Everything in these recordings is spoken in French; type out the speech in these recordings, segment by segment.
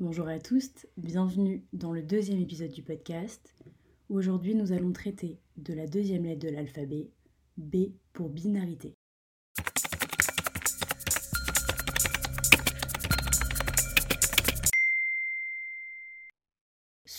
Bonjour à tous, bienvenue dans le deuxième épisode du podcast. Aujourd'hui, nous allons traiter de la deuxième lettre de l'alphabet, B pour binarité.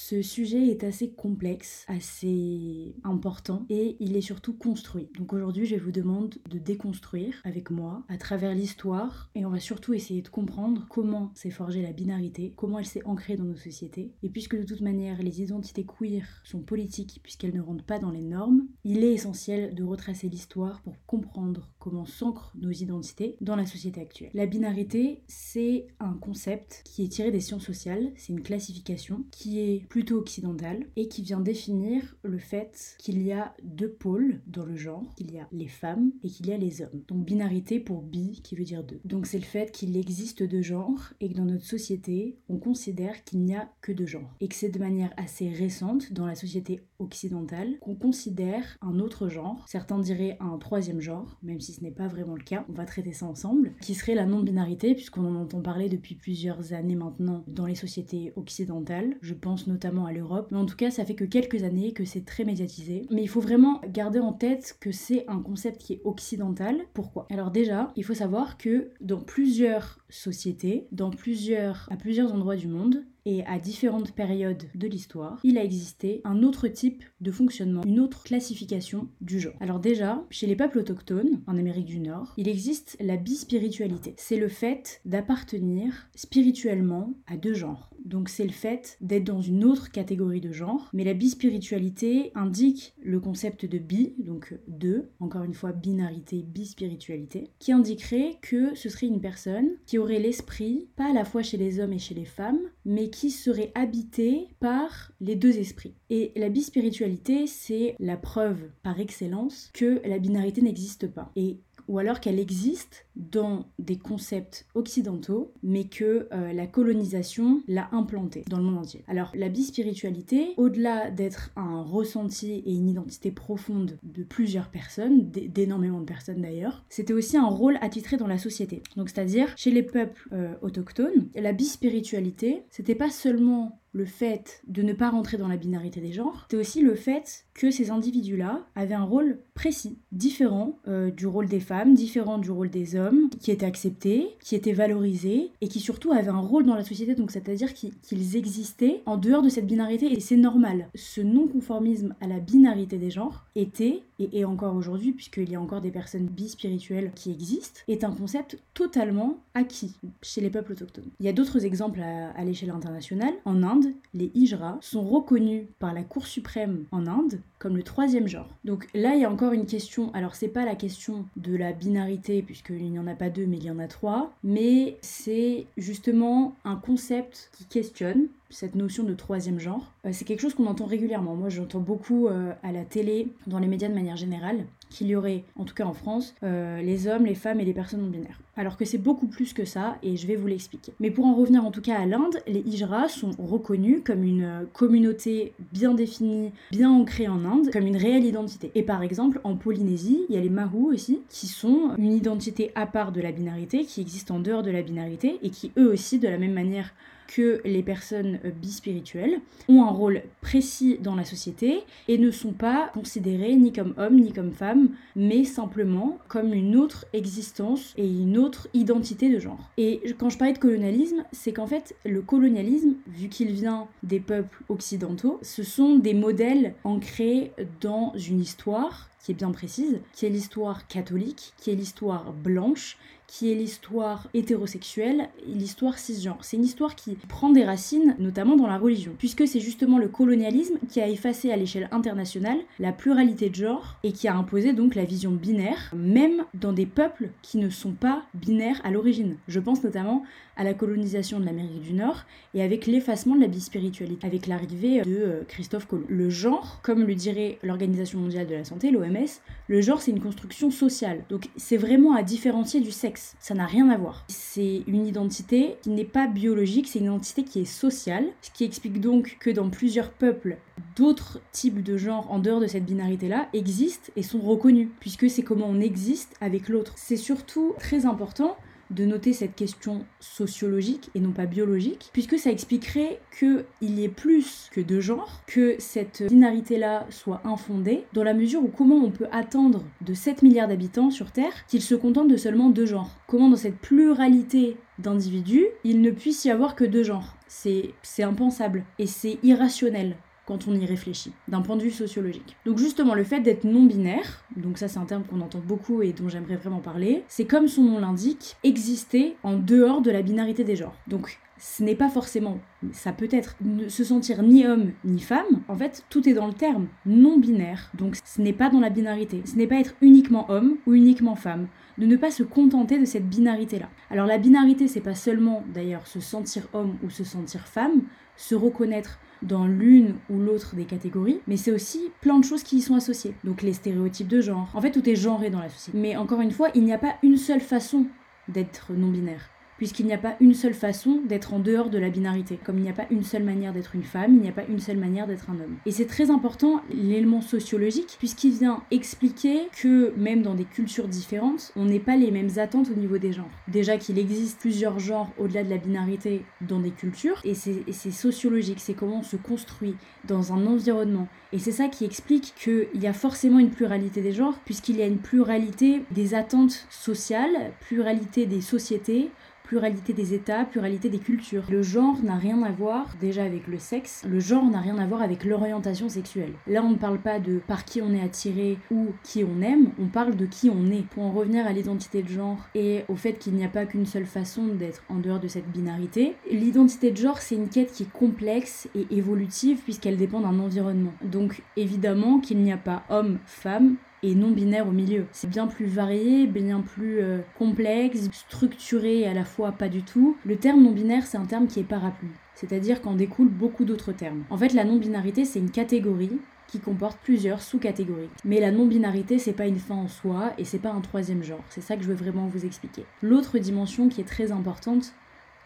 Ce sujet est assez complexe, assez important et il est surtout construit. Donc aujourd'hui, je vous demande de déconstruire avec moi à travers l'histoire et on va surtout essayer de comprendre comment s'est forgée la binarité, comment elle s'est ancrée dans nos sociétés. Et puisque de toute manière, les identités queer sont politiques puisqu'elles ne rentrent pas dans les normes, il est essentiel de retracer l'histoire pour comprendre comment s'ancrent nos identités dans la société actuelle. La binarité, c'est un concept qui est tiré des sciences sociales, c'est une classification qui est plus plutôt occidentale et qui vient définir le fait qu'il y a deux pôles dans le genre, qu'il y a les femmes et qu'il y a les hommes. Donc binarité pour bi qui veut dire deux. Donc c'est le fait qu'il existe deux genres et que dans notre société, on considère qu'il n'y a que deux genres. Et que c'est de manière assez récente dans la société occidentale qu'on considère un autre genre, certains diraient un troisième genre, même si ce n'est pas vraiment le cas, on va traiter ça ensemble, qui serait la non-binarité puisqu'on en entend parler depuis plusieurs années maintenant dans les sociétés occidentales. Je pense notamment à l'Europe. Mais en tout cas, ça fait que quelques années que c'est très médiatisé. Mais il faut vraiment garder en tête que c'est un concept qui est occidental. Pourquoi? Alors déjà, il faut savoir que dans plusieurs sociétés, dans plusieurs, à plusieurs endroits du monde, et à différentes périodes de l'histoire, il a existé un autre type de fonctionnement, une autre classification du genre. Alors déjà, chez les peuples autochtones, en Amérique du Nord, il existe la bispiritualité. C'est le fait d'appartenir spirituellement à deux genres. Donc c'est le fait d'être dans une autre catégorie de genre, mais la bispiritualité indique le concept de bi, donc deux, encore une fois binarité, bispiritualité, qui indiquerait que ce serait une personne qui l'esprit, pas à la fois chez les hommes et chez les femmes, mais qui serait habité par les deux esprits. Et la bispiritualité, c'est la preuve par excellence que la binarité n'existe pas. Et ou alors qu'elle existe dans des concepts occidentaux, mais que euh, la colonisation l'a implantée dans le monde entier. Alors la bispiritualité, au-delà d'être un ressenti et une identité profonde de plusieurs personnes, d'énormément de personnes d'ailleurs, c'était aussi un rôle attitré dans la société. Donc c'est-à-dire chez les peuples euh, autochtones, la bispiritualité, c'était pas seulement le fait de ne pas rentrer dans la binarité des genres, c'est aussi le fait que ces individus-là avaient un rôle précis, différent euh, du rôle des femmes, différent du rôle des hommes, qui était accepté, qui était valorisé et qui surtout avaient un rôle dans la société, donc c'est-à-dire qu'ils existaient en dehors de cette binarité et c'est normal. Ce non-conformisme à la binarité des genres était, et, encore aujourd'hui, puisqu'il y a encore des personnes bispirituelles qui existent, est un concept totalement acquis chez les peuples autochtones. Il y a d'autres exemples à, à l'échelle internationale. En Inde, les hijras sont reconnus par la Cour suprême en Inde comme le troisième genre. Donc là, il y a encore une question. Alors, c'est pas la question de la binarité, puisqu'il n'y en a pas deux, mais il y en a trois, mais c'est justement un concept qui questionne cette notion de troisième genre. Euh, c'est quelque chose qu'on entend régulièrement. Moi, j'entends beaucoup euh, à la télé, dans les médias de manière générale, qu'il y aurait, en tout cas en France, euh, les hommes, les femmes et les personnes non binaires. Alors que c'est beaucoup plus que ça, et je vais vous l'expliquer. Mais pour en revenir en tout cas à l'Inde, les Hijras sont reconnus comme une communauté bien définie, bien ancrée en Inde, comme une réelle identité. Et par exemple, en Polynésie, il y a les Mahou aussi, qui sont une identité à part de la binarité, qui existe en dehors de la binarité, et qui eux aussi, de la même manière que les personnes euh, bispirituelles ont un rôle précis dans la société et ne sont pas considérées ni comme hommes ni comme femmes, mais simplement comme une autre existence et une autre identité de genre. Et quand je parlais de colonialisme, c'est qu'en fait, le colonialisme, vu qu'il vient des peuples occidentaux, ce sont des modèles ancrés dans une histoire qui est bien précise, qui est l'histoire catholique, qui est l'histoire blanche, qui est l'histoire hétérosexuelle et l'histoire cisgenre. C'est une histoire qui prend des racines notamment dans la religion, puisque c'est justement le colonialisme qui a effacé à l'échelle internationale la pluralité de genre et qui a imposé donc la vision binaire, même dans des peuples qui ne sont pas binaires à l'origine. Je pense notamment à la colonisation de l'Amérique du Nord et avec l'effacement de la bispiritualité, avec l'arrivée de euh, Christophe Colomb. Le genre, comme le dirait l'Organisation mondiale de la santé, l'OMS, le genre c'est une construction sociale. Donc c'est vraiment à différencier du sexe ça n'a rien à voir. C'est une identité qui n'est pas biologique, c'est une identité qui est sociale, ce qui explique donc que dans plusieurs peuples, d'autres types de genres en dehors de cette binarité-là existent et sont reconnus, puisque c'est comment on existe avec l'autre. C'est surtout très important de noter cette question sociologique et non pas biologique, puisque ça expliquerait qu'il y ait plus que deux genres, que cette binarité-là soit infondée, dans la mesure où comment on peut attendre de 7 milliards d'habitants sur Terre qu'ils se contentent de seulement deux genres. Comment dans cette pluralité d'individus, il ne puisse y avoir que deux genres? C'est impensable et c'est irrationnel quand on y réfléchit, d'un point de vue sociologique. Donc justement, le fait d'être non-binaire, donc ça c'est un terme qu'on entend beaucoup et dont j'aimerais vraiment parler, c'est comme son nom l'indique, exister en dehors de la binarité des genres. Donc ce n'est pas forcément, ça peut être ne se sentir ni homme ni femme. En fait, tout est dans le terme non binaire. Donc ce n'est pas dans la binarité. Ce n'est pas être uniquement homme ou uniquement femme. De ne pas se contenter de cette binarité-là. Alors la binarité, c'est pas seulement d'ailleurs se sentir homme ou se sentir femme, se reconnaître dans l'une ou l'autre des catégories, mais c'est aussi plein de choses qui y sont associées. Donc les stéréotypes de genre. En fait, tout est genré dans la société. Mais encore une fois, il n'y a pas une seule façon d'être non-binaire puisqu'il n'y a pas une seule façon d'être en dehors de la binarité. Comme il n'y a pas une seule manière d'être une femme, il n'y a pas une seule manière d'être un homme. Et c'est très important l'élément sociologique, puisqu'il vient expliquer que même dans des cultures différentes, on n'est pas les mêmes attentes au niveau des genres. Déjà qu'il existe plusieurs genres au-delà de la binarité dans des cultures, et c'est sociologique, c'est comment on se construit dans un environnement. Et c'est ça qui explique qu'il y a forcément une pluralité des genres, puisqu'il y a une pluralité des attentes sociales, pluralité des sociétés, pluralité des États, pluralité des cultures. Le genre n'a rien à voir déjà avec le sexe, le genre n'a rien à voir avec l'orientation sexuelle. Là, on ne parle pas de par qui on est attiré ou qui on aime, on parle de qui on est. Pour en revenir à l'identité de genre et au fait qu'il n'y a pas qu'une seule façon d'être en dehors de cette binarité, l'identité de genre, c'est une quête qui est complexe et évolutive puisqu'elle dépend d'un environnement. Donc évidemment qu'il n'y a pas homme, femme, et non binaire au milieu. C'est bien plus varié, bien plus euh, complexe, structuré et à la fois pas du tout. Le terme non binaire, c'est un terme qui est parapluie, c'est-à-dire qu'en découlent beaucoup d'autres termes. En fait, la non-binarité, c'est une catégorie qui comporte plusieurs sous-catégories. Mais la non-binarité, c'est pas une fin en soi et c'est pas un troisième genre. C'est ça que je veux vraiment vous expliquer. L'autre dimension qui est très importante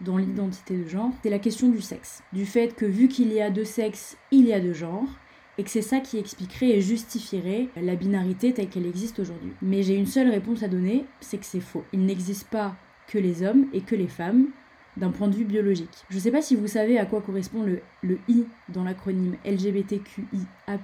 dans l'identité de genre, c'est la question du sexe. Du fait que vu qu'il y a deux sexes, il y a deux genres, et que c'est ça qui expliquerait et justifierait la binarité telle qu'elle existe aujourd'hui. Mais j'ai une seule réponse à donner, c'est que c'est faux. Il n'existe pas que les hommes et que les femmes d'un point de vue biologique. Je ne sais pas si vous savez à quoi correspond le, le I dans l'acronyme LGBTQIA+,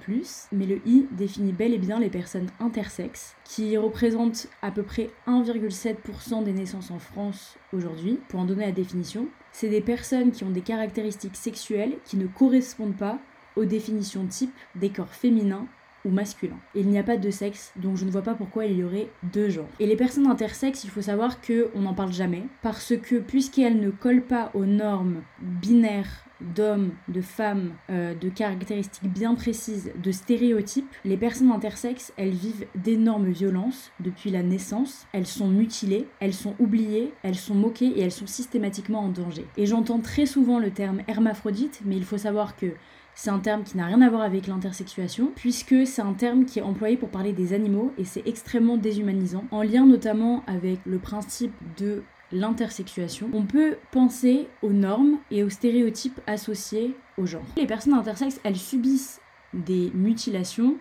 mais le I définit bel et bien les personnes intersexes, qui représentent à peu près 1,7% des naissances en France aujourd'hui, pour en donner la définition. C'est des personnes qui ont des caractéristiques sexuelles qui ne correspondent pas aux définitions type des corps féminins ou masculins. il n'y a pas de sexe, donc je ne vois pas pourquoi il y aurait deux genres. Et les personnes intersexes, il faut savoir qu'on n'en parle jamais, parce que puisqu'elles ne collent pas aux normes binaires d'hommes, de femmes, euh, de caractéristiques bien précises, de stéréotypes, les personnes intersexes, elles vivent d'énormes violences depuis la naissance. Elles sont mutilées, elles sont oubliées, elles sont moquées et elles sont systématiquement en danger. Et j'entends très souvent le terme hermaphrodite, mais il faut savoir que c'est un terme qui n'a rien à voir avec l'intersexuation, puisque c'est un terme qui est employé pour parler des animaux et c'est extrêmement déshumanisant, en lien notamment avec le principe de l'intersexuation. On peut penser aux normes et aux stéréotypes associés au genre. Les personnes intersexes, elles subissent des mutilations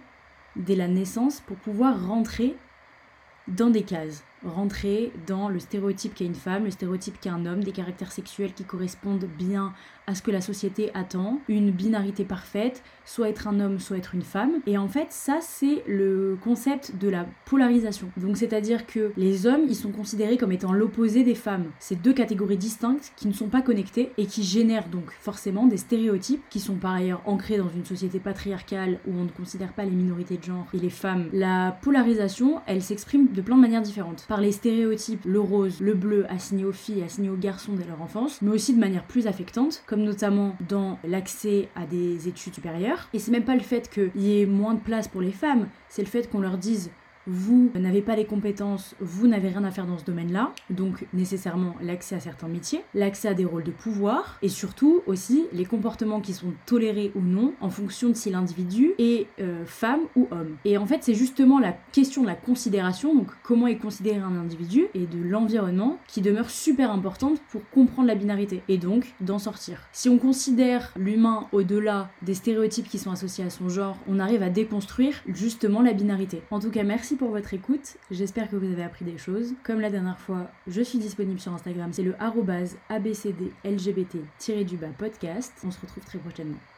dès la naissance pour pouvoir rentrer dans des cases rentrer dans le stéréotype qu'est une femme, le stéréotype qu'est un homme, des caractères sexuels qui correspondent bien à ce que la société attend, une binarité parfaite, soit être un homme, soit être une femme. Et en fait, ça, c'est le concept de la polarisation. Donc, c'est-à-dire que les hommes, ils sont considérés comme étant l'opposé des femmes. C'est deux catégories distinctes qui ne sont pas connectées et qui génèrent donc forcément des stéréotypes qui sont par ailleurs ancrés dans une société patriarcale où on ne considère pas les minorités de genre et les femmes. La polarisation, elle s'exprime de plein de manières différentes par les stéréotypes, le rose, le bleu assigné aux filles et assigné aux garçons dès leur enfance, mais aussi de manière plus affectante, comme notamment dans l'accès à des études supérieures. Et c'est même pas le fait qu'il y ait moins de place pour les femmes, c'est le fait qu'on leur dise vous n'avez pas les compétences, vous n'avez rien à faire dans ce domaine-là, donc nécessairement l'accès à certains métiers, l'accès à des rôles de pouvoir, et surtout aussi les comportements qui sont tolérés ou non en fonction de si l'individu est euh, femme ou homme. Et en fait, c'est justement la question de la considération, donc comment est considéré un individu, et de l'environnement, qui demeure super importante pour comprendre la binarité, et donc d'en sortir. Si on considère l'humain au-delà des stéréotypes qui sont associés à son genre, on arrive à déconstruire justement la binarité. En tout cas, merci pour votre écoute, j'espère que vous avez appris des choses. Comme la dernière fois, je suis disponible sur Instagram, c'est le abcdlgbt-podcast. On se retrouve très prochainement.